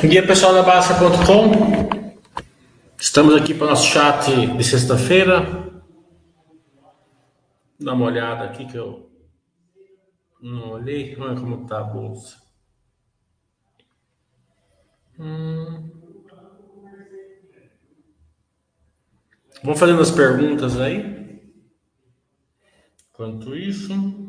Dia pessoal da Basta.com. Estamos aqui para o nosso chat de sexta-feira. Dá uma olhada aqui que eu não olhei. Olha como está a bolsa. Hum. Vamos fazendo as perguntas aí. Enquanto isso.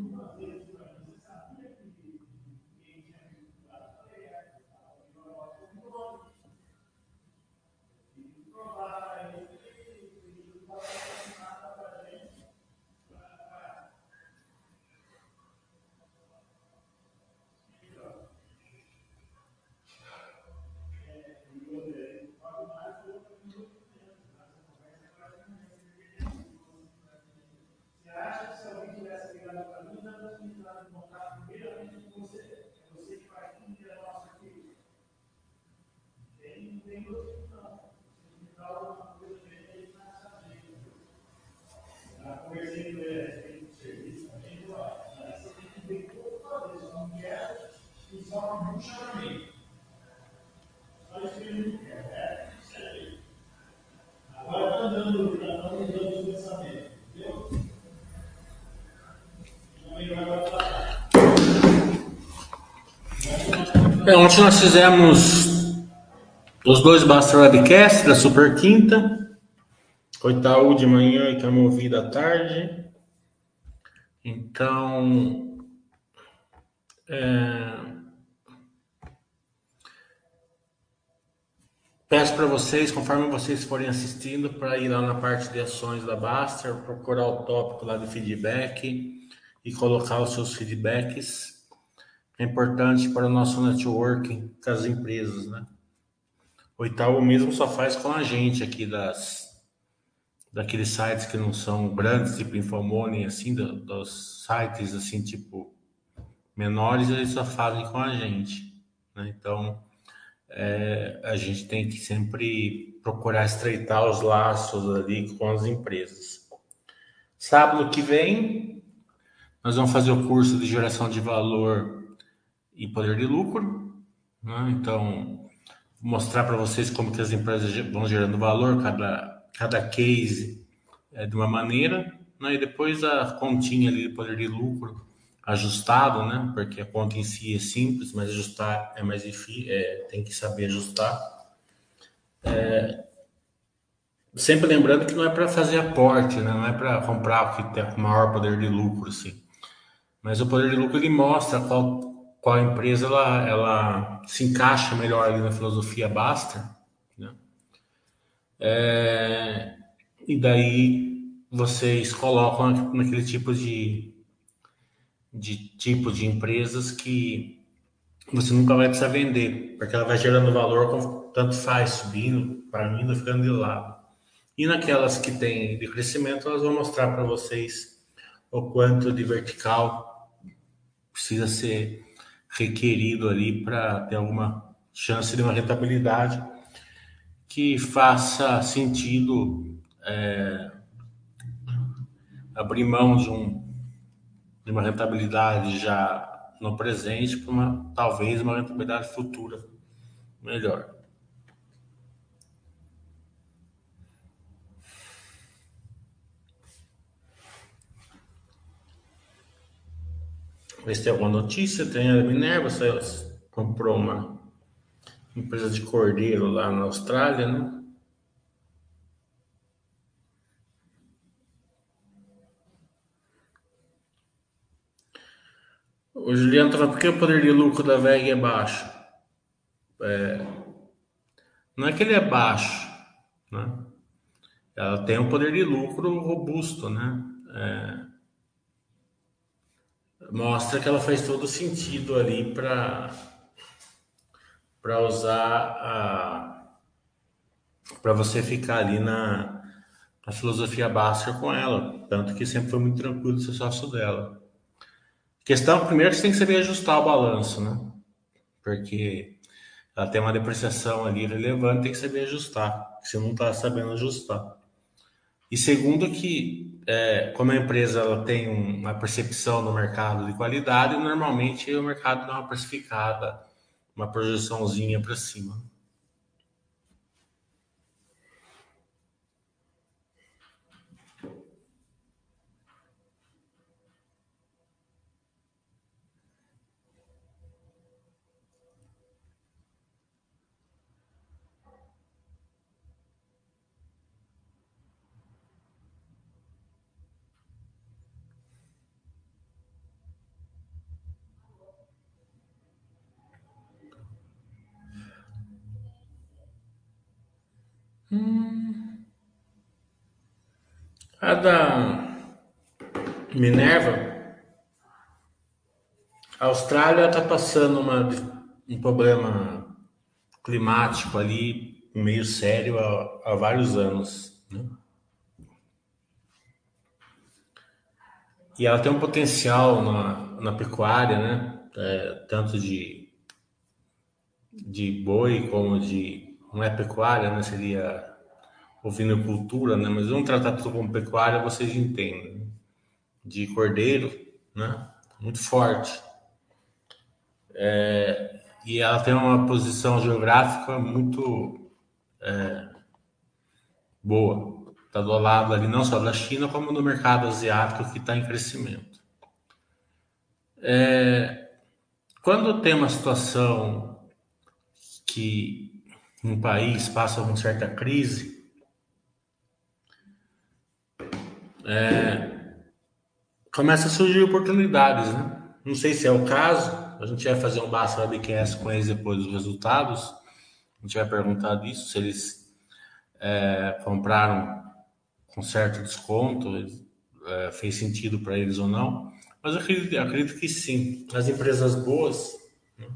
É, ontem nós fizemos os dois Basta Webcast da Super Quinta, o Itaú de manhã e Camovida à tarde. Então, é, peço para vocês, conforme vocês forem assistindo, para ir lá na parte de ações da Baster, procurar o tópico lá de feedback e colocar os seus feedbacks é importante para o nosso networking com as empresas, né? O Itaú mesmo só faz com a gente aqui das daqueles sites que não são grandes, tipo Infomoney, assim, do, dos sites assim, tipo menores, eles só fazem com a gente, né? Então, é, a gente tem que sempre procurar estreitar os laços ali com as empresas. Sábado que vem, nós vamos fazer o curso de geração de valor e poder de lucro. Né? Então, mostrar para vocês como que as empresas vão gerando valor, cada, cada case é de uma maneira, né? e depois a continha ali de poder de lucro ajustado, né? porque a conta em si é simples, mas ajustar é mais difícil, é, tem que saber ajustar. É, sempre lembrando que não é para fazer aporte, né? não é para comprar o que tem maior poder de lucro, assim. Mas o poder de lucro ele mostra qual qual empresa ela, ela se encaixa melhor ali na filosofia Basta, né? É, e daí vocês colocam naquele tipo de, de tipo de empresas que você nunca vai precisar vender, porque ela vai gerando valor tanto faz subindo, para mim, ficando de lado. E naquelas que tem de crescimento, elas vão mostrar para vocês o quanto de vertical precisa ser requerido ali para ter alguma chance de uma rentabilidade que faça sentido é, abrir mão de, um, de uma rentabilidade já no presente para uma talvez uma rentabilidade futura melhor. Ver se tem alguma notícia. Tem a Minerva, comprou uma empresa de cordeiro lá na Austrália, né? O Juliano tá falando, por que o poder de lucro da VEG é baixo? Não é que ele é baixo, né? Ela tem um poder de lucro robusto, né? Mostra que ela faz todo sentido ali para para usar a para você ficar ali na, na filosofia Baster com ela, tanto que sempre foi muito tranquilo ser sócio dela. Questão primeiro você tem que saber ajustar o balanço, né? Porque ela tem uma depreciação ali relevante, tem que saber ajustar. Você não está sabendo ajustar. E segundo que, é, como a empresa ela tem uma percepção no mercado de qualidade, normalmente o mercado dá uma precificada, uma projeçãozinha para cima. Da Minerva, a Austrália está passando uma, um problema climático ali meio sério há, há vários anos. Né? E ela tem um potencial na, na pecuária, né? É, tanto de, de boi como de. Não é pecuária, né? Seria ovinocultura, né? Mas vamos tratar tudo como pecuária, vocês entendem. De cordeiro, né? Muito forte. É, e ela tem uma posição geográfica muito é, boa. Está do lado ali não só da China, como do mercado asiático que está em crescimento. É, quando tem uma situação que um país passa uma certa crise, é, começa a surgir oportunidades, né? Não sei se é o caso, a gente vai fazer um Basta Webcast com eles depois dos resultados, a gente vai perguntar disso, se eles é, compraram com certo desconto, é, fez sentido para eles ou não, mas eu acredito, eu acredito que sim. As empresas boas, né,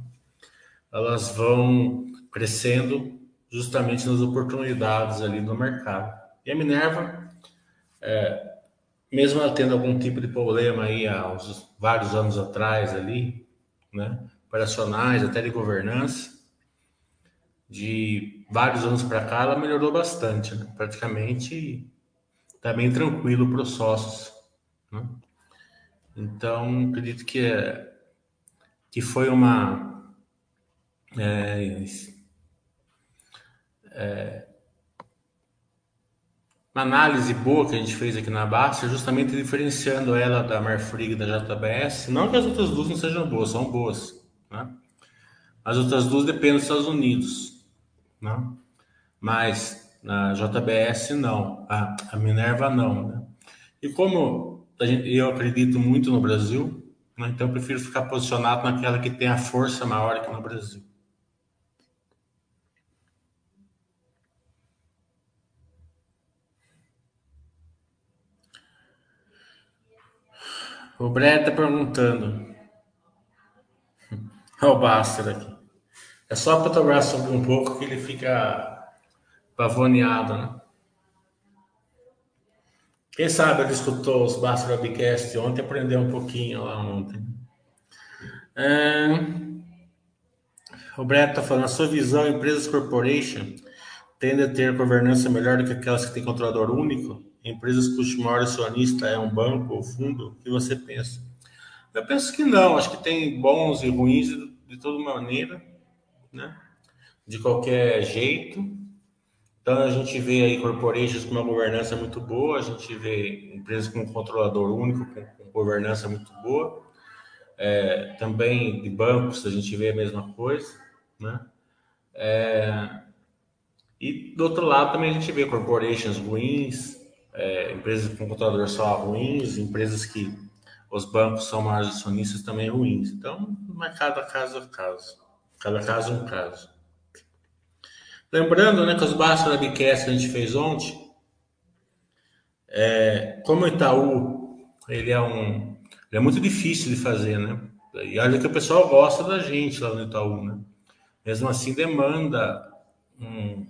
elas vão crescendo justamente nas oportunidades ali no mercado. E a Minerva, é, mesmo ela tendo algum tipo de problema aí há uns, vários anos atrás ali, né, operacionais, até de governança, de vários anos para cá, ela melhorou bastante, né? praticamente está bem tranquilo para os sócios. Né? Então, acredito que, é, que foi uma é, é, uma análise boa que a gente fez aqui na Basta, justamente diferenciando ela da Marfrig e da JBS. Não que as outras duas não sejam boas, são boas. Né? As outras duas dependem dos Estados Unidos. Né? Mas na JBS não, a, a Minerva não. Né? E como gente, eu acredito muito no Brasil, né? então eu prefiro ficar posicionado naquela que tem a força maior aqui no Brasil. O Bré está perguntando. Olha o Baster aqui. É só fotografar sobre um pouco que ele fica pavoneado, né? Quem sabe ele escutou os Baster Webcast ontem aprendeu um pouquinho lá ontem. É... O Brett está falando, a sua visão, empresas corporation tende a ter governança melhor do que aquelas que têm controlador único? Empresas cujo maior acionista é um banco ou fundo? O que você pensa? Eu penso que não. Acho que tem bons e ruins de, de toda maneira, né? De qualquer jeito. Então a gente vê aí corporations com uma governança muito boa, a gente vê empresas com um controlador único, com, com governança muito boa. É, também de bancos a gente vê a mesma coisa, né? É, e do outro lado também a gente vê corporations ruins, é, empresas com controlador só ruins, empresas que os bancos são maiores acionistas também ruins. Então, mas cada caso é caso. Cada caso é um caso. Lembrando né, que os Bastos Webcast que a gente fez ontem, é, como o Itaú, ele é um. Ele é muito difícil de fazer, né? E olha que o pessoal gosta da gente lá no Itaú, né? Mesmo assim, demanda um,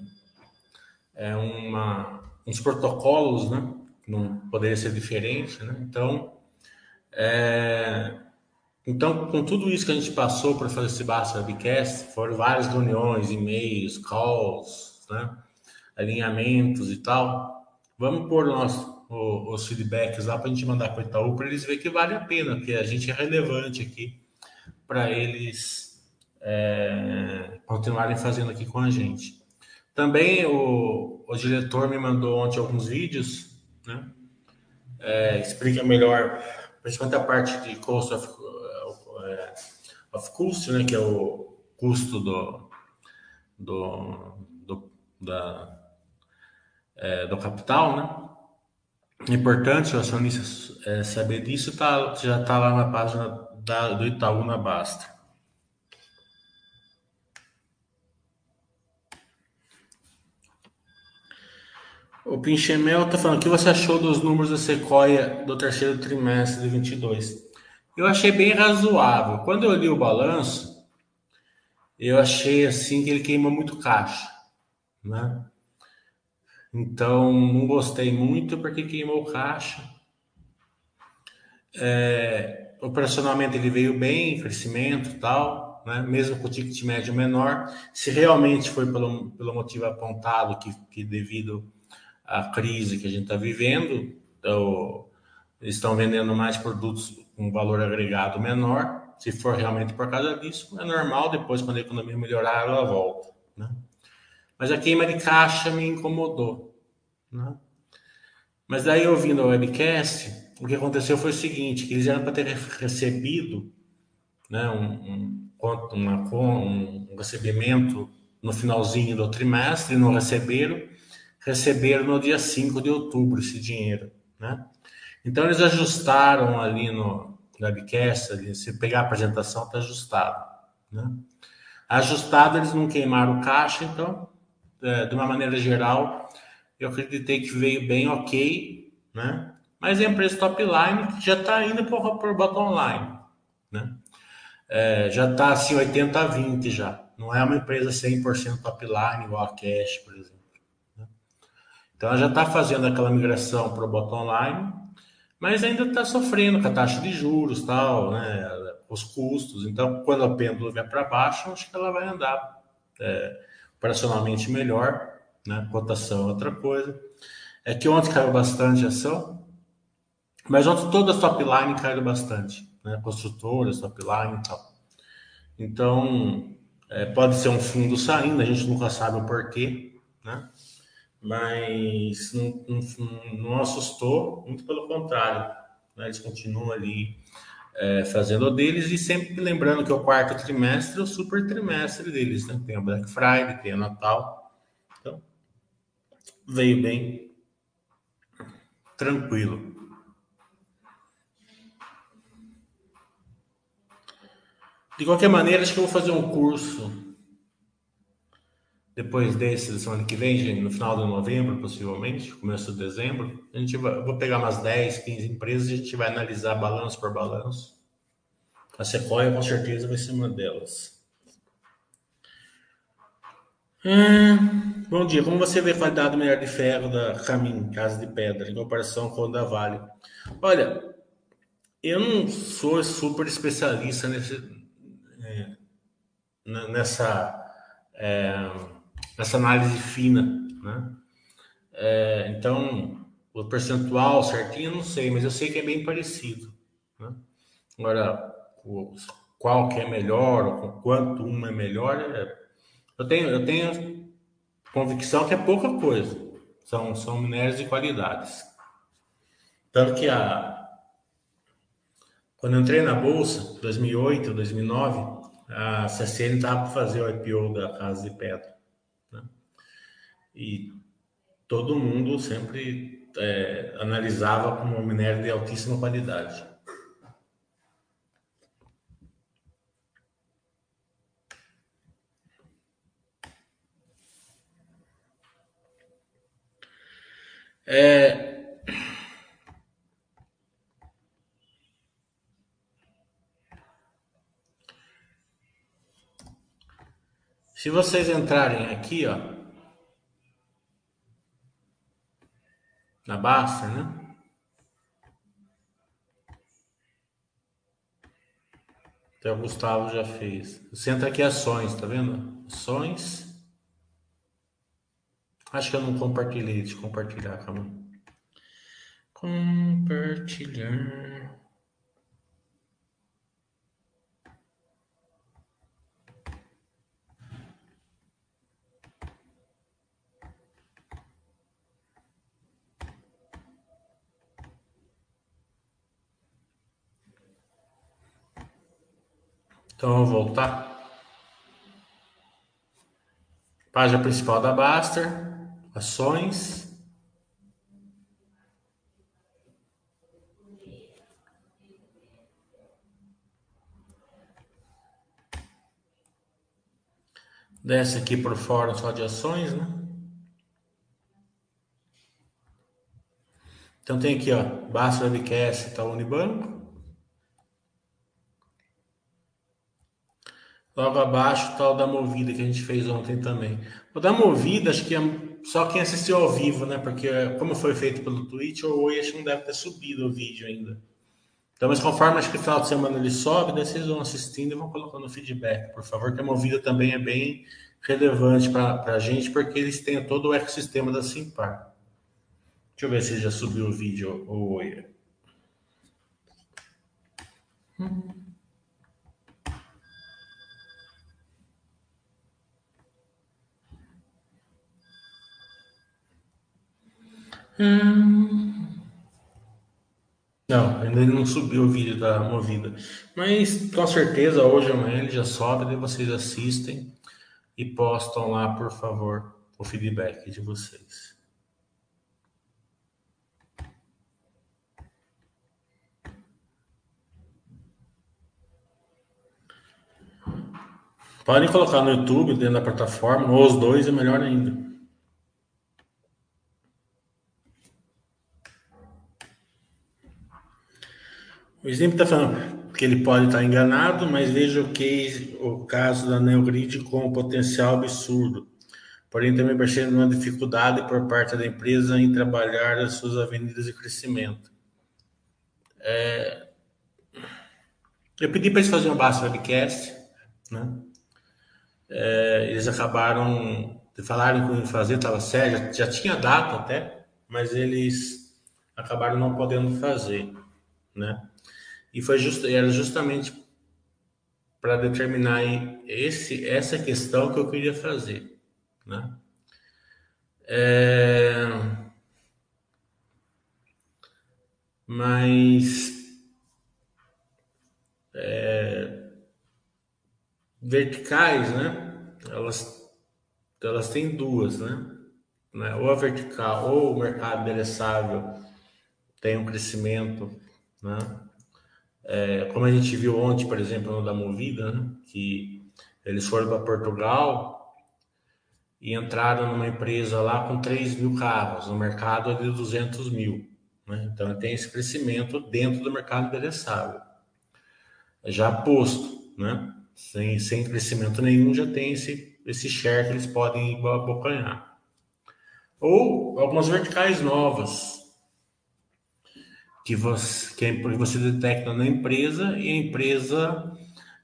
é uma, uns protocolos, né? Não poderia ser diferente, né? Então, é, então, com tudo isso que a gente passou para fazer esse Basta Webcast, foram várias reuniões, e-mails, calls, né? alinhamentos e tal. Vamos pôr nosso, os feedbacks lá para a gente mandar para o Itaú para eles verem que vale a pena, porque a gente é relevante aqui para eles é, continuarem fazendo aqui com a gente. Também o, o diretor me mandou ontem alguns vídeos, né? É, explica melhor principalmente a parte de cost of, uh, of cost, né, que é o custo do, do, do, da, é, do capital, né? Importante o acionista é, saber disso, tá, já está lá na página da, do Itaú na Basta. O Pinchemel está falando, o que você achou dos números da Sequoia do terceiro trimestre de 22? Eu achei bem razoável. Quando eu li o balanço, eu achei assim que ele queima muito caixa, né? Então, não gostei muito porque queimou caixa. É, operacionalmente ele veio bem, crescimento e tal, né? mesmo com o ticket médio menor. Se realmente foi pelo, pelo motivo apontado, que, que devido a crise que a gente está vivendo, então, estão vendendo mais produtos com valor agregado menor. Se for realmente por causa disso, é normal, depois, quando a economia melhorar, ela volta. Né? Mas a queima de caixa me incomodou. Né? Mas daí, ouvindo a webcast, o que aconteceu foi o seguinte, que eles eram para ter recebido né, um, um, uma, um recebimento no finalzinho do trimestre, não receberam, receberam no dia 5 de outubro esse dinheiro, né? Então eles ajustaram ali no webcast, ali, se pegar a apresentação está ajustado, né? Ajustado eles não queimaram caixa, então é, de uma maneira geral eu acreditei que veio bem ok, né? Mas a empresa top line já está indo para o bottom line, né? É, já está assim 80 a 20 já. Não é uma empresa 100% top line igual a Cash, por exemplo. Então ela já está fazendo aquela migração para o bottom line, mas ainda está sofrendo com a taxa de juros, tal, né, os custos. Então, quando a pêndulo vier para baixo, acho que ela vai andar é, operacionalmente melhor, né? Cotação é outra coisa. É que ontem caiu bastante a ação, mas ontem todas as top line caíram bastante, né? Construtoras, top line e tal. Então, é, pode ser um fundo saindo, a gente nunca sabe o porquê, né? Mas não, não, não assustou, muito pelo contrário. Né? Eles continuam ali é, fazendo o deles e sempre lembrando que o quarto trimestre é o super trimestre deles, né? Tem o Black Friday, tem o Natal. Então, veio bem tranquilo. De qualquer maneira, acho que eu vou fazer um curso depois desse, semana que vem, no final de novembro, possivelmente, começo de dezembro, a gente vai, vou pegar umas 10, 15 empresas e a gente vai analisar balanço por balanço. A Sequoia, com certeza, vai ser uma delas. Hum, bom dia. Como você vê a qualidade minério de ferro da Camin, Casa de Pedra, em comparação com o da Vale? Olha, eu não sou super especialista nesse, é, nessa. É, nessa análise fina, né? É, então, o percentual certinho eu não sei, mas eu sei que é bem parecido. Né? Agora, o, qual que é melhor, ou quanto uma é melhor, é, eu, tenho, eu tenho convicção que é pouca coisa. São, são minérios de qualidades. Tanto que a, quando eu entrei na Bolsa, 2008, 2009, a CCN estava para fazer o IPO da Casa de Pedra e todo mundo sempre é, analisava como um minério de altíssima qualidade. É... Se vocês entrarem aqui, ó, na Basta, né? Até o Gustavo já fez. Entra aqui ações, tá vendo? Ações. Acho que eu não compartilhei. Deixa eu compartilhar, calma. Compartilhar. Então, vou voltar. Página principal da Baster, ações. Desce aqui por fora só de ações, né? Então tem aqui, ó, Baster Webcast, tá Unibanco. Logo abaixo o da Movida que a gente fez ontem também. O da Movida, acho que é só quem assistiu ao vivo, né? Porque como foi feito pelo Twitch, o Oi acho que não deve ter subido o vídeo ainda. Então, mas conforme acho que final de semana ele sobe, daí vocês vão assistindo e vão colocando feedback, por favor, que a Movida também é bem relevante para a gente, porque eles têm todo o ecossistema da Simpar. Deixa eu ver se já subiu o vídeo o Oi. Hum. Não, ainda não subiu o vídeo da movida. Mas com certeza hoje ou amanhã ele já sobe, daí vocês assistem e postam lá, por favor, o feedback de vocês. Podem colocar no YouTube, dentro da plataforma, ou os dois, é melhor ainda. O exemplo está falando que ele pode estar enganado, mas veja o case, o caso da Neogrid com um potencial absurdo. Porém, também percebendo uma dificuldade por parte da empresa em trabalhar as suas avenidas de crescimento. É... Eu pedi para eles fazerem um basta webcast, né? É, eles acabaram de que iam fazer, estava sério, já tinha data até, mas eles acabaram não podendo fazer, né? E foi just, era justamente para determinar esse, essa questão que eu queria fazer. Né? É... Mas é... verticais, né? Elas, elas têm duas, né? né? Ou a vertical, ou o mercado endereçável tem um crescimento, né? É, como a gente viu ontem, por exemplo, no da Movida, né, que eles foram para Portugal e entraram numa empresa lá com 3 mil carros, no mercado é de 200 mil. Né? Então, tem esse crescimento dentro do mercado endereçável. Já posto, né? sem, sem crescimento nenhum, já tem esse, esse share que eles podem abocanhar. Ou algumas verticais novas, que você, que você detecta na empresa e a empresa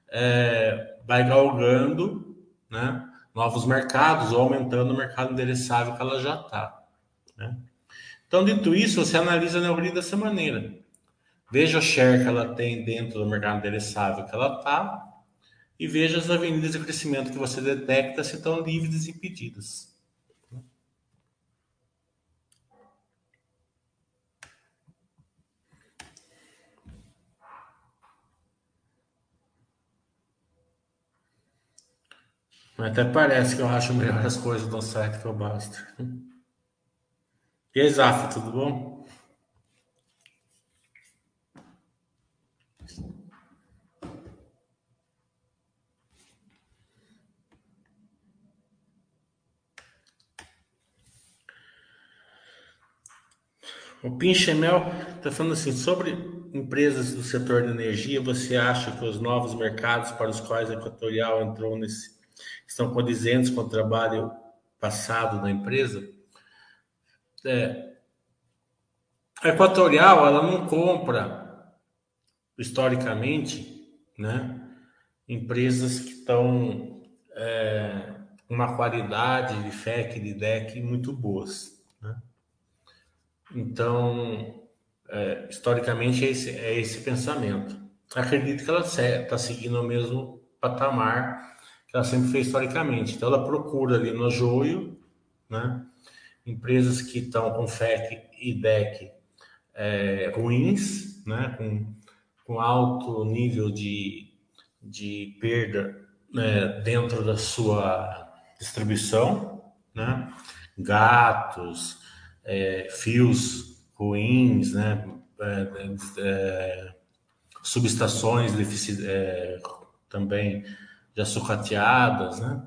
é, vai galgando né, novos mercados ou aumentando o mercado endereçável que ela já está. Né? Então, dito isso, você analisa a Neogrid dessa maneira. Veja o share que ela tem dentro do mercado endereçável que ela está e veja as avenidas de crescimento que você detecta se estão livres e impedidas. Até parece que eu acho melhor as coisas do site que eu basta. E aí, Zaf, tudo bom? O Pinchemel está falando assim, sobre empresas do setor de energia, você acha que os novos mercados para os quais a Equatorial entrou nesse estão condizentes com o trabalho passado da empresa? É, a Equatorial ela não compra historicamente, né, empresas que estão é, uma qualidade de FEC, de DEC muito boas. Né? Então, é, historicamente, é esse, é esse pensamento. Acredito que ela está seguindo o mesmo patamar que ela sempre fez historicamente. Então, ela procura ali no joio, né, empresas que estão com FEC e DEC é, ruins, né, com, com alto nível de, de perda né, dentro da sua distribuição, né, gatos, é, fios ruins, né? É, é, subestações é, também já sucateadas, né?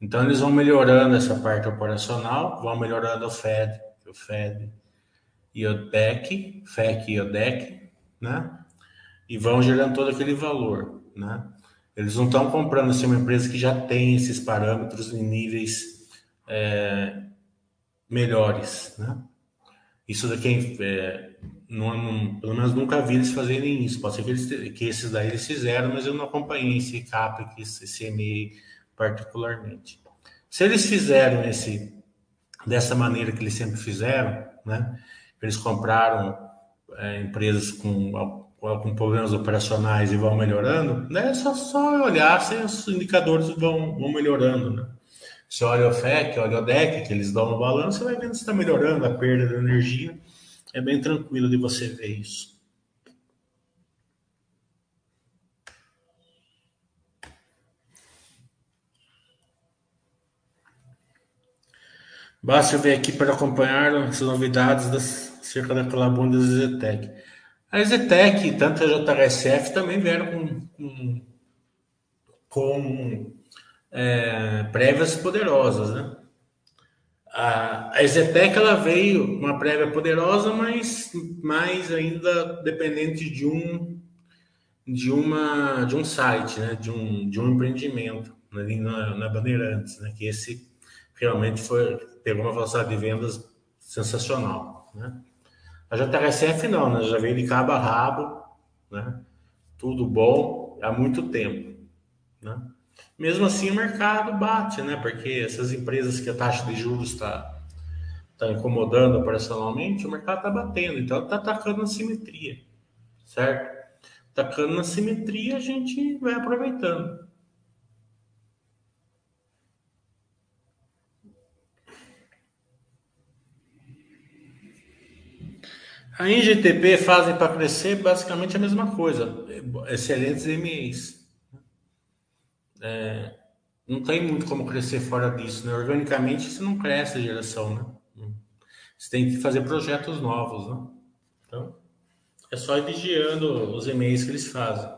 Então eles vão melhorando essa parte operacional, vão melhorando o FED, o FED e o DEC, FEC e o DEC, né? E vão gerando todo aquele valor, né? Eles não estão comprando assim, uma empresa que já tem esses parâmetros em níveis é, melhores, né? Isso daqui é, não, não, pelo menos nunca vi eles fazerem isso. Pode ser que, eles, que esses daí eles fizeram, mas eu não acompanhei esse CAPEX, esse ME particularmente. Se eles fizeram esse dessa maneira que eles sempre fizeram, né? Eles compraram é, empresas com, com problemas operacionais e vão melhorando, né? É só, só olhar se os indicadores vão, vão melhorando, né? Você olha o FEC, olha o DEC, que eles dão no balanço, você vai vendo se está melhorando a perda de energia. É bem tranquilo de você ver isso. Basta ver aqui para acompanhar as novidades das, acerca da Calabunda da Zetec. A Zetec, tanto a JSF, também vieram com, com, com é, prévias poderosas, né? A, a ela veio uma prévia poderosa, mas mais ainda dependente de um de uma de um site, né? De um de um empreendimento ali na, na Bandeirantes, né? Que esse realmente foi pegou uma velocidade de vendas sensacional, né? A JRSF não, né? Já veio de cabo a rabo, né? Tudo bom há muito tempo, né? Mesmo assim, o mercado bate, né? Porque essas empresas que a taxa de juros está tá incomodando operacionalmente, o mercado está batendo. Então, está atacando na simetria, certo? Atacando na simetria, a gente vai aproveitando. A INGTP fazem para crescer basicamente a mesma coisa, excelentes MEs é, não tem muito como crescer fora disso, né? Organicamente você não cresce a geração, né? Você tem que fazer projetos novos, né? Então, é só ir vigiando os e-mails que eles fazem.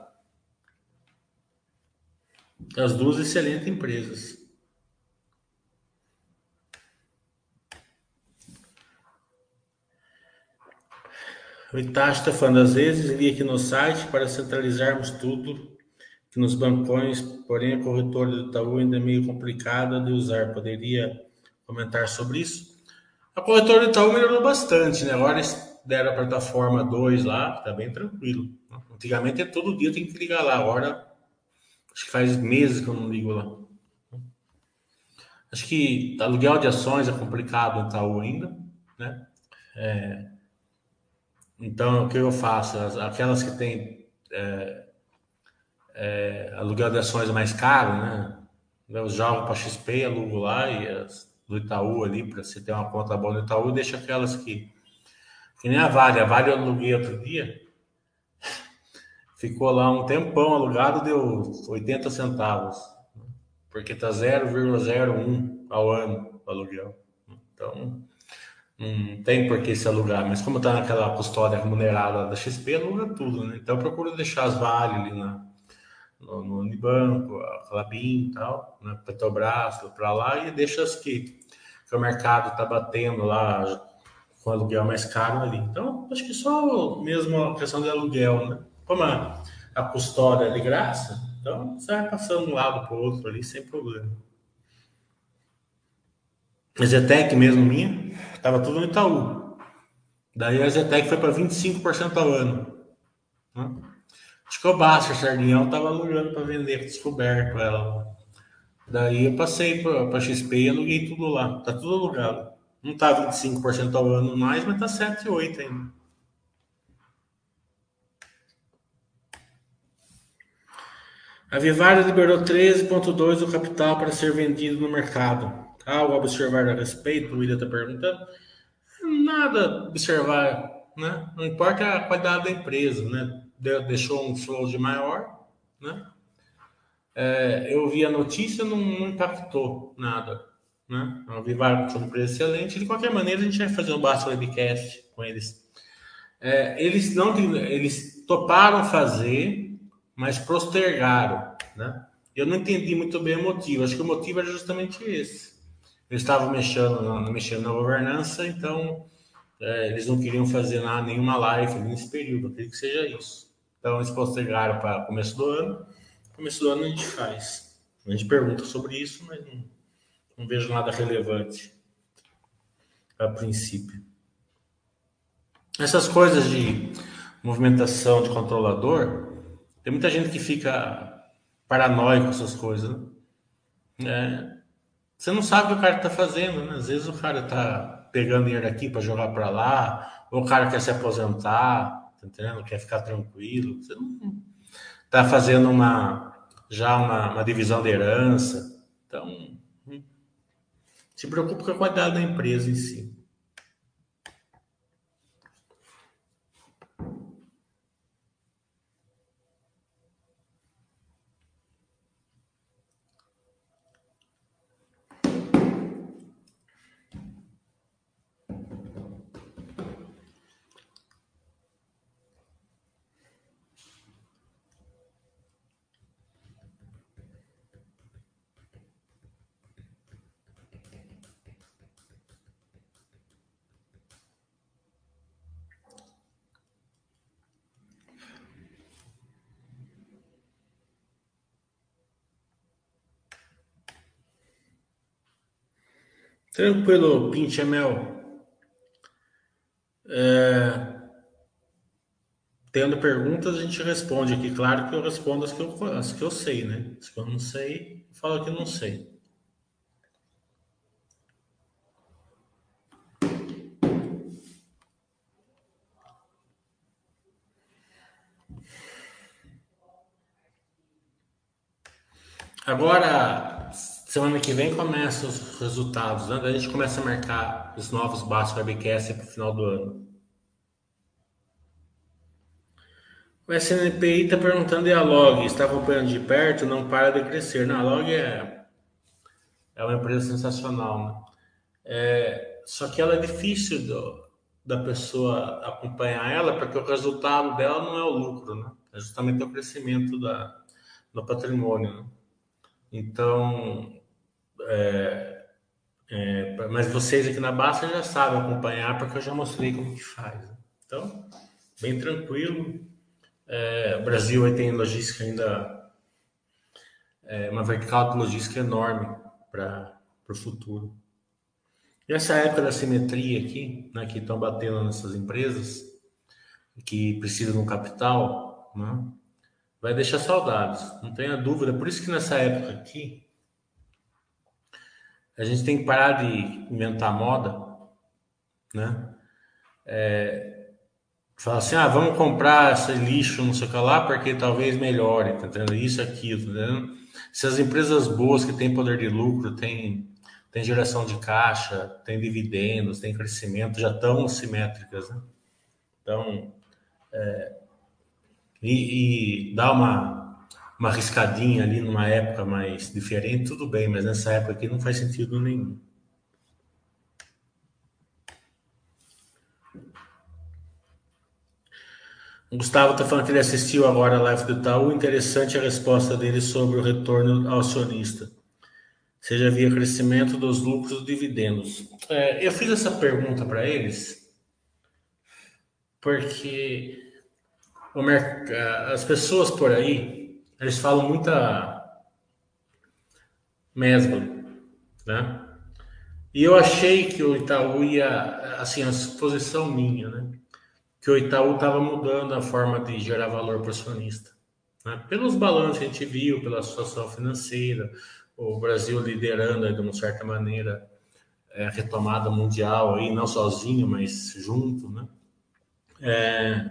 As duas excelentes empresas. O Itachi está falando, às vezes li aqui no site para centralizarmos tudo que nos bancões, porém a corretora do Itaú ainda é meio complicada de usar. Poderia comentar sobre isso? A corretora do Itaú melhorou bastante, né? Agora eles deram a plataforma 2 lá, tá bem tranquilo. Antigamente é todo dia tem que ligar lá, agora acho que faz meses que eu não ligo lá. Acho que aluguel de ações é complicado no Itaú ainda, né? É, então, o que eu faço? Aquelas que têm é, é, aluguel de ações mais caro, né? Eu jogo para XP, alugo lá e as do Itaú ali, para você ter uma conta boa no Itaú, deixa aquelas que. Que nem a Vale. A Vale eu aluguei outro dia. Ficou lá um tempão alugado, deu 80 centavos. Porque tá 0,01 ao ano o aluguel. Então, não tem por que se alugar. Mas como tá naquela custódia remunerada da XP, aluga tudo, né? Então eu procuro deixar as Vale ali na no, no Unibanco, a Clabin e tal, né, Petrobras, para lá, e deixa as que, que o mercado está batendo lá com aluguel mais caro ali. Então, acho que só mesmo a questão de aluguel, né? Como a, a custódia é de graça, então você vai passando de um lado para o outro ali sem problema. A Zetec mesmo minha, estava tudo no Itaú. Daí a Zetec foi para 25% ao ano. Né? Acho que o Basta Sardinhão estava alugando para vender descoberto ela. Daí eu passei para XP e aluguei tudo lá. Tá tudo alugado. Não tá 25% ao ano mais, mas tá 7,8 ainda. A Vivara liberou 13,2 do capital para ser vendido no mercado. Algo a observar a respeito? O William está perguntando. Nada observar, né? Não importa a qualidade da empresa, né? Deixou um flow de maior, né? É, eu vi a notícia, não, não impactou nada, né? A Vivar foi uma empresa excelente. De qualquer maneira, a gente vai fazer um basta webcast com eles. É, eles não, eles toparam fazer, mas postergaram, né? Eu não entendi muito bem o motivo. Acho que o motivo era justamente esse eles estavam mexendo na, mexendo na governança, então é, eles não queriam fazer nada, nenhuma live nesse período, eu acredito que seja isso. Então eles postergaram para começo do ano, começo do ano a gente faz. A gente pergunta sobre isso, mas não, não vejo nada relevante a princípio. Essas coisas de movimentação de controlador, tem muita gente que fica paranoico com essas coisas. Né? É, você não sabe o que o cara está fazendo, né? Às vezes o cara está pegando dinheiro aqui para jogar para lá, ou o cara quer se aposentar, entendendo? Quer ficar tranquilo. Você não está fazendo uma já uma, uma, divisão de herança. Então, hum, se preocupe com a qualidade da empresa em si. Tranquilo, Pinchamel. É... Tendo perguntas, a gente responde aqui. Claro que eu respondo as que eu, as que eu sei, né? Que eu não sei, eu falo que eu não sei. Agora, Semana que vem começam os resultados, né? A gente começa a marcar os novos baixos webcast para o final do ano. O SNPI está perguntando e a Log está acompanhando de perto, não para de crescer. Não, a Log é, é uma empresa sensacional, né? É, só que ela é difícil do, da pessoa acompanhar ela, porque o resultado dela não é o lucro, né? É justamente o crescimento da, do patrimônio. Né? Então, é, é, mas vocês aqui na Basta já sabem acompanhar, porque eu já mostrei como que faz. Né? Então, bem tranquilo. É, o Brasil aí tem logística ainda, é, uma vertical de logística enorme para o futuro. E essa época da simetria aqui, né, que estão batendo nessas empresas, que precisam de um capital, né, vai deixar saudades, não tenha dúvida. Por isso que nessa época aqui, a gente tem que parar de inventar moda, né? É, falar assim, ah, vamos comprar esse lixo, não sei o que lá, porque talvez melhore, tá entendendo? Isso, aquilo, tá entendendo? Se as empresas boas que têm poder de lucro, têm, têm geração de caixa, têm dividendos, têm crescimento, já estão simétricas, né? Então, é, e, e dá uma uma riscadinha ali numa época mais diferente, tudo bem, mas nessa época aqui não faz sentido nenhum. O Gustavo está falando que ele assistiu agora a live do Itaú. Interessante a resposta dele sobre o retorno ao acionista. Seja via crescimento dos lucros ou dividendos. É, eu fiz essa pergunta para eles porque as pessoas por aí, eles falam muita mesma, né? E eu achei que o Itaú ia, assim, a suposição minha, né? Que o Itaú estava mudando a forma de gerar valor para o acionista. Né? Pelos balanços que a gente viu, pela situação financeira, o Brasil liderando de uma certa maneira é, a retomada mundial aí, não sozinho, mas junto, né? É,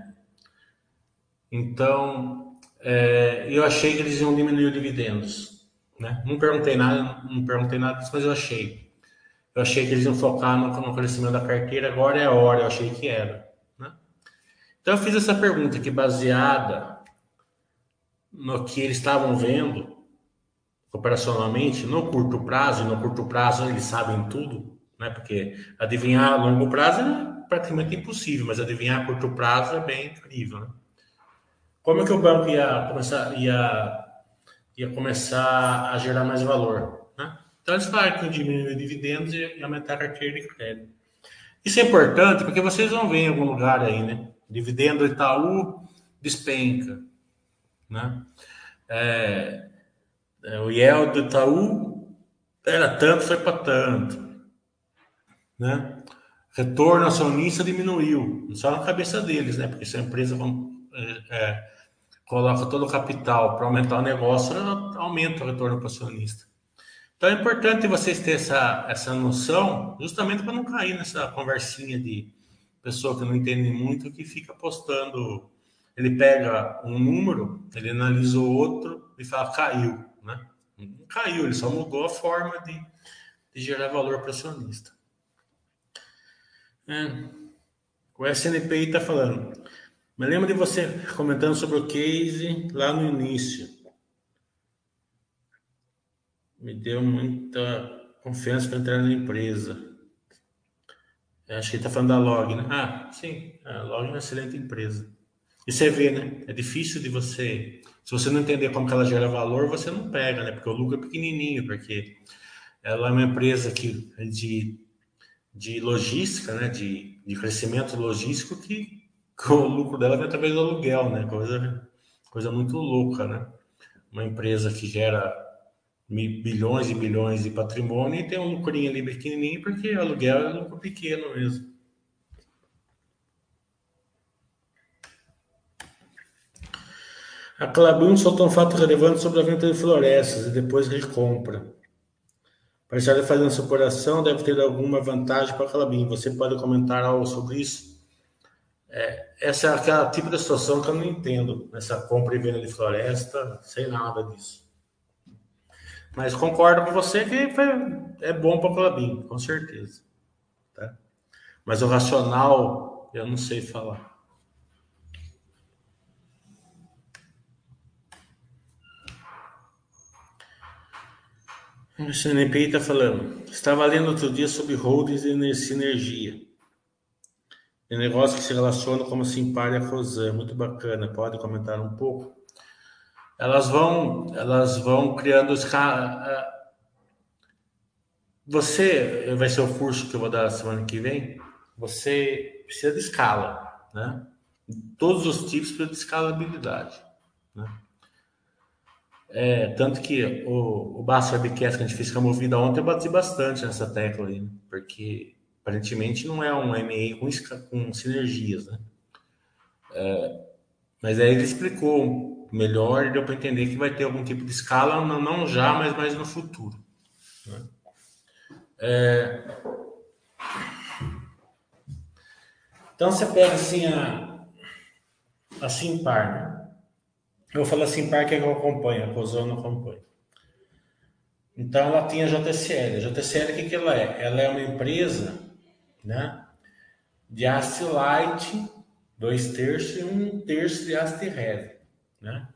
então, é, eu achei que eles iam diminuir os dividendos, né? Não perguntei nada, não perguntei nada disso, mas eu achei. Eu achei que eles iam focar no, no crescimento da carteira, agora é a hora, eu achei que era. Né? Então eu fiz essa pergunta aqui baseada no que eles estavam vendo operacionalmente no curto prazo, e no curto prazo eles sabem tudo, né? Porque adivinhar a longo prazo é praticamente impossível, mas adivinhar a curto prazo é bem incrível, né? Como é que o banco ia começar, ia, ia começar a gerar mais valor, né? Então eles falaram que diminuir dividendos e aumentar a carteira de crédito. Isso é importante porque vocês vão ver em algum lugar aí, né? Dividendo Itaú despenca, né? É, é, o IEL do Itaú era tanto, foi para tanto. Né? Retorno acionista diminuiu, só na cabeça deles, né? Porque se a empresa é, é, coloca todo o capital para aumentar o negócio, aumenta o retorno para o acionista. Então é importante vocês terem essa, essa noção, justamente para não cair nessa conversinha de pessoa que não entende muito, que fica postando. Ele pega um número, ele analisa o outro e fala, caiu. Né? Não caiu, ele só mudou a forma de, de gerar valor para o acionista. É. O SNPI está falando. Me lembro de você comentando sobre o case lá no início. Me deu muita confiança para entrar na empresa. Acho que ele está falando da Log, né? Ah, sim, a Log é uma excelente empresa. E você vê, né? É difícil de você se você não entender como que ela gera valor, você não pega, né? Porque o lucro é pequenininho, porque ela é uma empresa que, de, de logística, né? De, de crescimento logístico que o lucro dela vem através do aluguel, né? Coisa, coisa muito louca, né? Uma empresa que gera bilhões e bilhões de patrimônio e tem um lucrinho ali pequenininho porque aluguel é lucro pequeno mesmo. A Clabin soltou um fato relevante sobre a venda de florestas e depois recompra. Para estar fazendo essa operação, deve ter alguma vantagem para a Clabin. Você pode comentar algo sobre isso? É, essa é aquela tipo de situação que eu não entendo. Essa compra e venda de floresta, sem nada disso. Mas concordo com você que é bom para a Clabin, com certeza. Tá? Mas o racional, eu não sei falar. O CNPI está falando. Estava lendo outro dia sobre holdings e sinergia. É negócio que se relaciona como Simpar e a Rosan. Muito bacana. Pode comentar um pouco? Elas vão, elas vão criando os Você vai ser o curso que eu vou dar semana que vem. Você precisa de escala, né? Todos os tipos de escalabilidade, né? É, tanto que o, o Basso Webcast que a gente fez com a Movida ontem, eu bati bastante nessa tecla aí, né? porque aparentemente não é um MA com, com sinergias, né? É, mas aí ele explicou melhor deu para entender que vai ter algum tipo de escala, não, não já, mas mais no futuro. Né? É... Então você pega assim a, a Simpar, né? Eu falo assim, parque é que eu acompanho, a COSAN não acompanha. Então ela tinha a JCL. A o que, que ela é? Ela é uma empresa né, de aço light, dois terços e um terço de aço heavy. Né?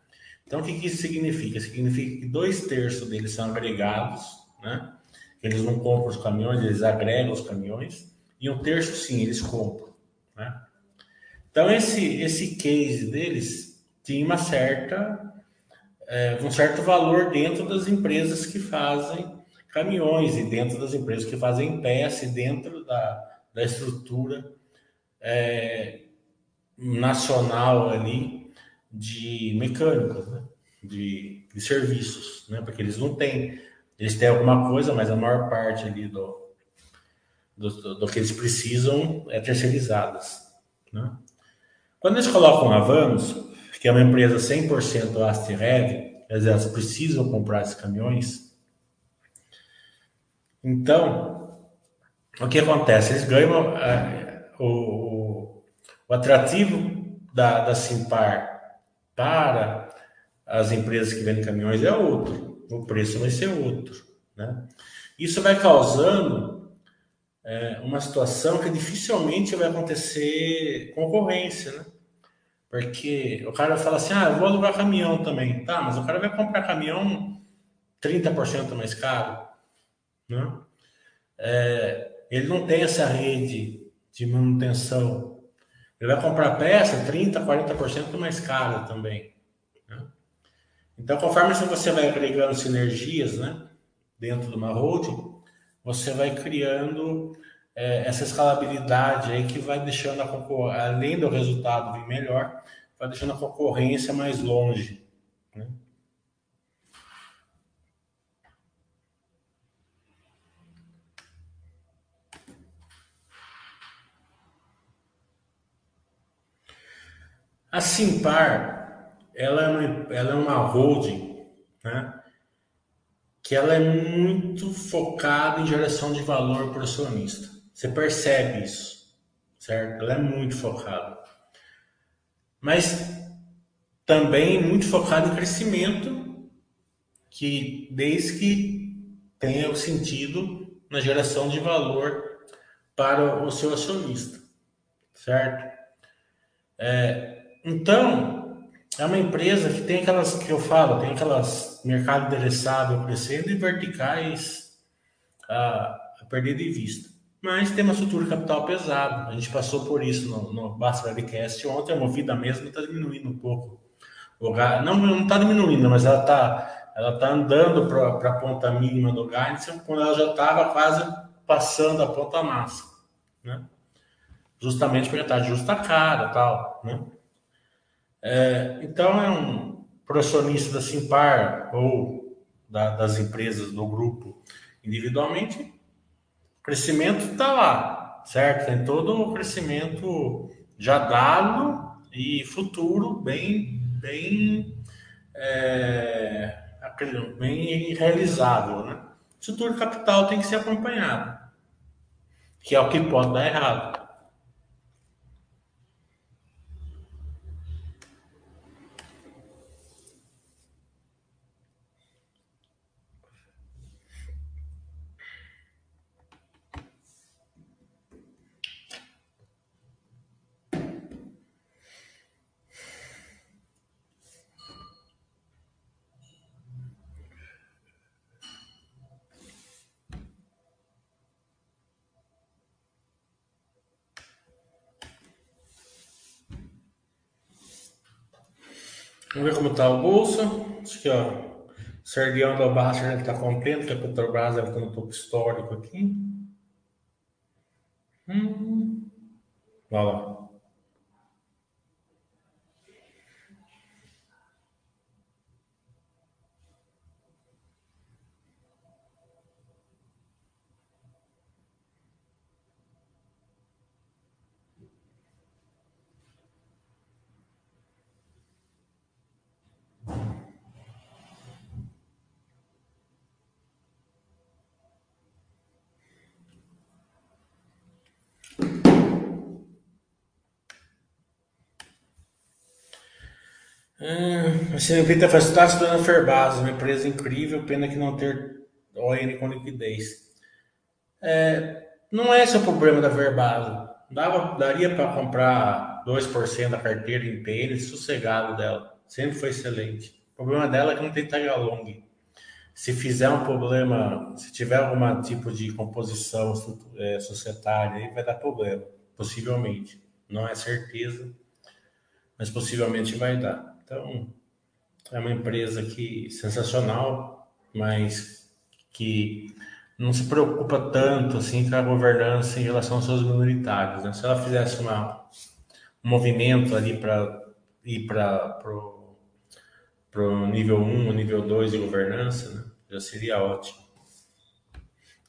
Então o que, que isso significa? Significa que dois terços deles são agregados, né? eles não compram os caminhões, eles agregam os caminhões, e um terço sim, eles compram. Né? Então esse, esse case deles tinha uma certa, é, um certo valor dentro das empresas que fazem caminhões e dentro das empresas que fazem peça e dentro da, da estrutura é, nacional ali de mecânicos, né? de, de serviços, né? porque eles não têm, eles têm alguma coisa, mas a maior parte ali do, do, do que eles precisam é terceirizadas. Né? Quando eles colocam a Vamos, que é uma empresa 100% Ast Rev, elas precisam comprar esses caminhões, então, o que acontece? Eles ganham uh, o, o, atrativo da, da Simpar para as empresas que vendem caminhões é outro, o preço vai ser outro. Né? Isso vai causando é, uma situação que dificilmente vai acontecer concorrência, né? Porque o cara fala assim, ah, eu vou alugar caminhão também. Tá, mas o cara vai comprar caminhão 30% mais caro, né? É, ele não tem essa rede de manutenção. Ele vai comprar peça 30%, 40% mais cara também. Né? Então, conforme você vai agregando sinergias né, dentro de uma holding, você vai criando é, essa escalabilidade aí que vai deixando a concorrência, além do resultado vir melhor, vai deixando a concorrência mais longe. Né? A Simpar, ela é uma, ela é uma holding, né? Que ela é muito focada em geração de valor para o acionista. Você percebe isso, certo? Ela é muito focada. Mas também muito focada em crescimento, que desde que tenha o sentido na geração de valor para o seu acionista, certo? É, então, é uma empresa que tem aquelas que eu falo, tem aquelas mercado endereçável crescendo e verticais a, a perder de vista. Mas tem uma estrutura capital pesada. A gente passou por isso no, no Basta Webcast ontem, a movida mesmo está diminuindo um pouco. O não está diminuindo, mas ela está ela tá andando para a ponta mínima do gás, quando ela já estava quase passando a ponta máxima. Né? Justamente porque está justa cara tal. Né? É, então, é um profissionista da Simpar ou da, das empresas do grupo individualmente, crescimento está lá, certo? Tem todo o crescimento já dado e futuro bem, bem, é, bem realizável, né? Estrutura capital tem que ser acompanhado, que é o que pode dar errado. Vamos ver como está o bolsa. Acho que ó, o Serguião da deve estar contente, que a Petrobras deve estar no topo histórico aqui. Hum. Olha lá. Hum, a CNPita faz está estudando a Ferbasa, uma empresa incrível, pena que não ter ON com liquidez. É, não é esse o problema da Verbasa. Dava, daria para comprar 2% da carteira em sossegado dela. Sempre foi excelente. O problema dela é que não tem tag along. Se fizer um problema, se tiver algum tipo de composição é, societária, aí vai dar problema, possivelmente. Não é certeza, mas possivelmente vai dar. Então, é uma empresa que sensacional, mas que não se preocupa tanto assim com a governança em relação aos seus minoritários. Né? Se ela fizesse uma, movimento ali para ir para o nível 1, nível 2 de governança, né? já seria ótimo.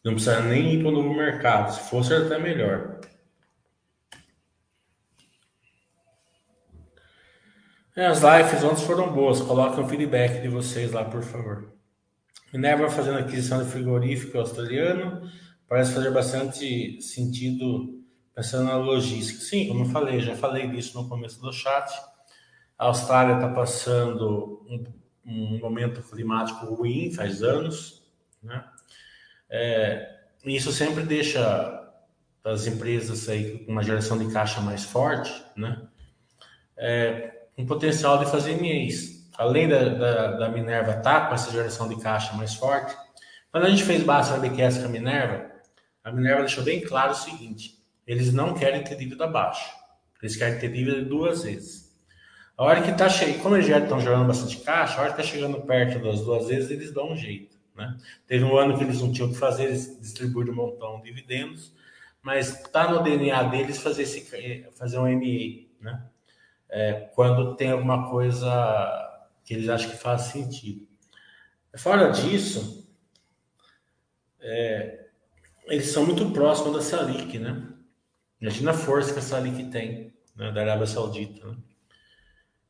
Não precisa nem ir para o novo mercado, se fosse até melhor. É, as lives ontem foram boas, coloquem o feedback de vocês lá, por favor. Minerva fazendo aquisição de frigorífico australiano, parece fazer bastante sentido pensando na logística. Sim, como eu falei, já falei disso no começo do chat. A Austrália está passando um, um, momento climático ruim faz anos, né? É, isso sempre deixa as empresas aí com uma geração de caixa mais forte, né? É, um potencial de fazer MEs. Além da, da, da Minerva estar tá com essa geração de caixa mais forte, quando a gente fez base na BQS com a Minerva, a Minerva deixou bem claro o seguinte: eles não querem ter dívida baixa, eles querem ter dívida duas vezes. A hora que está cheio, como eles já estão gerando bastante caixa, a hora que está chegando perto das duas vezes, eles dão um jeito. Né? Teve um ano que eles não tinham o que fazer, eles distribuíram um montão de dividendos, mas está no DNA deles fazer, esse, fazer um MA, né? É, quando tem alguma coisa que eles acham que faz sentido. Fora disso, é, eles são muito próximos da Salik, né? Imagina a força que a Salik tem né, da Arábia Saudita. Né?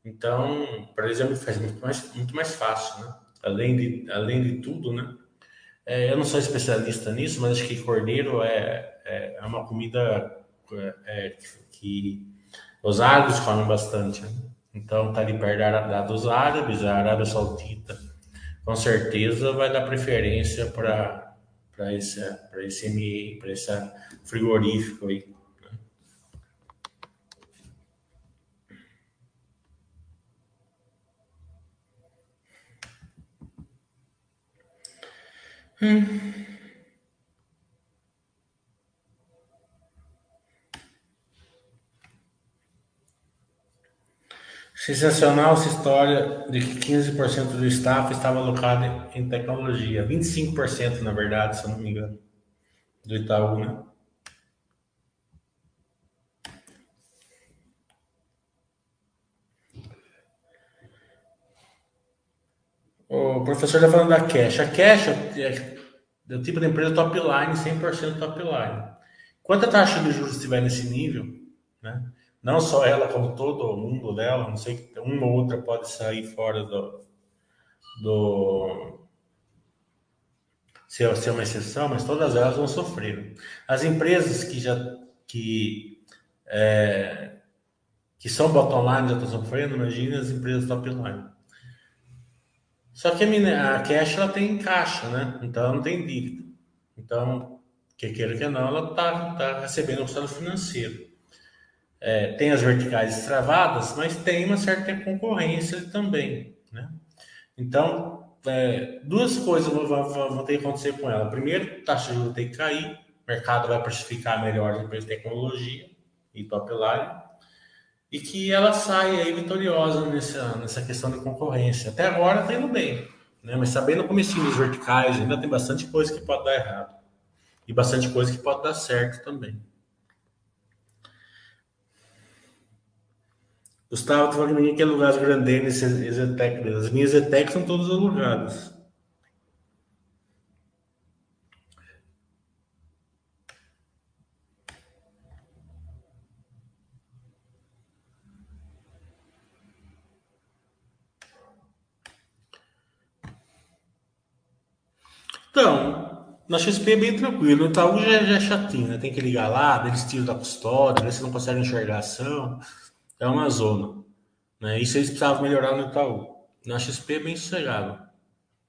Então, para eles é faz muito mais, muito mais fácil, né? Além de, além de tudo, né? É, eu não sou especialista nisso, mas acho que cordeiro é, é, é uma comida é, é que os árabes comem bastante. Né? Então, tá ali perto da, dos árabes, a Arábia Saudita, com certeza vai dar preferência para para esse, para esse ME, para esse frigorífico aí. Hum. Sensacional essa história de que 15% do staff estava alocado em tecnologia. 25%, na verdade, se eu não me engano, do Itaú, né? O professor está falando da Cash. A Cash é, é o tipo de empresa top line, 100% top line. Quanto a taxa de juros estiver nesse nível, né? Não só ela, como todo mundo dela, não sei que uma ou outra pode sair fora do. do ser, ser uma exceção, mas todas elas vão sofrer. As empresas que já. que, é, que são bottom line já estão sofrendo, imagine as empresas top line. Só que a, a cash ela tem caixa, né? Então ela não tem dívida. Então, que queira que não, ela está tá recebendo o estado financeiro. É, tem as verticais travadas, mas tem uma certa concorrência também, né? Então, é, duas coisas vão, vão, vão, ter que acontecer com ela. Primeiro, taxa de juros tem que cair, o mercado vai precificar melhor as empresas de tecnologia e top line e que ela saia aí vitoriosa nessa, nessa questão de concorrência. Até agora está indo bem, né? mas sabendo como os verticais, ainda tem bastante coisa que pode dar errado e bastante coisa que pode dar certo também. Gustavo, tu falando que ninguém quer alugar as grandenas Zetec. As minhas Zetec são todas alugadas. Então, na XP é bem tranquilo. No Itaú já, já é chatinho, né? Tem que ligar lá, eles tiram da custódia, você não consegue enxergar a ação. É uma zona. Né? Isso eles precisavam melhorar no Itaú. Na XP é bem sossegado.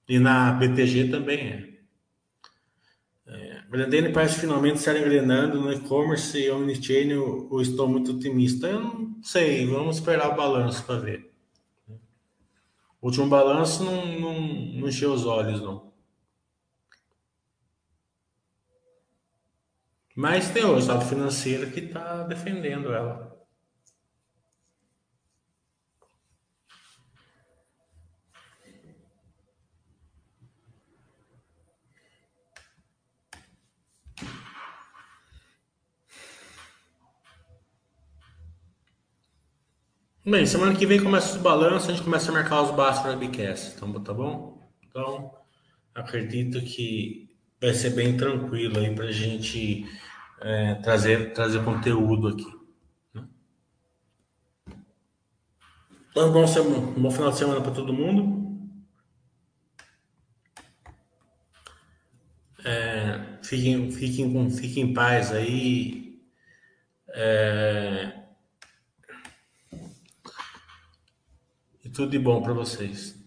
E na BTG também é. é parece finalmente estar engrenando no e-commerce e omnichannel ou estou muito otimista? Eu não sei, vamos esperar o balanço para ver. O último balanço não, não, não encheu os olhos, não. Mas tem o estado financeiro que está defendendo ela. Bem, semana que vem começa os balanços, a gente começa a marcar os bastos para a Bicast, então, tá bom? Então, acredito que vai ser bem tranquilo aí para a gente é, trazer, trazer conteúdo aqui. Né? Então, bom, um bom final de semana para todo mundo. É, fiquem, fiquem, com, fiquem em paz aí. É, tudo de bom para vocês.